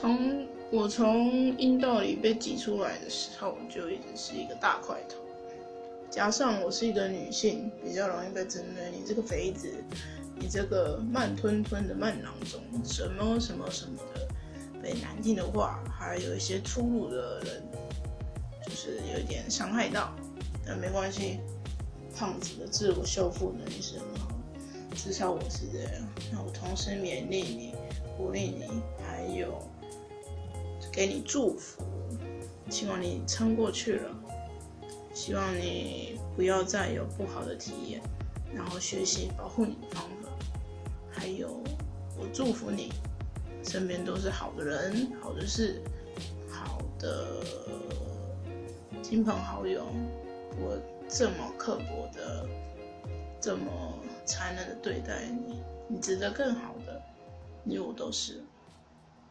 从我从阴道里被挤出来的时候，就一直是一个大块头。加上我是一个女性，比较容易被针对。你这个肥子，你这个慢吞吞的慢囊中，什么什么什么的，被难听的话，还有一些粗鲁的人，就是有点伤害到。但没关系，胖子的自我修复能力是很好，至少我是这样。那我同时勉励你，鼓励你，还有。给你祝福，希望你撑过去了，希望你不要再有不好的体验，然后学习保护你的方法。还有，我祝福你，身边都是好的人、好的事、好的亲朋好友，我这么刻薄的、这么残忍的对待你，你值得更好的，你我都是。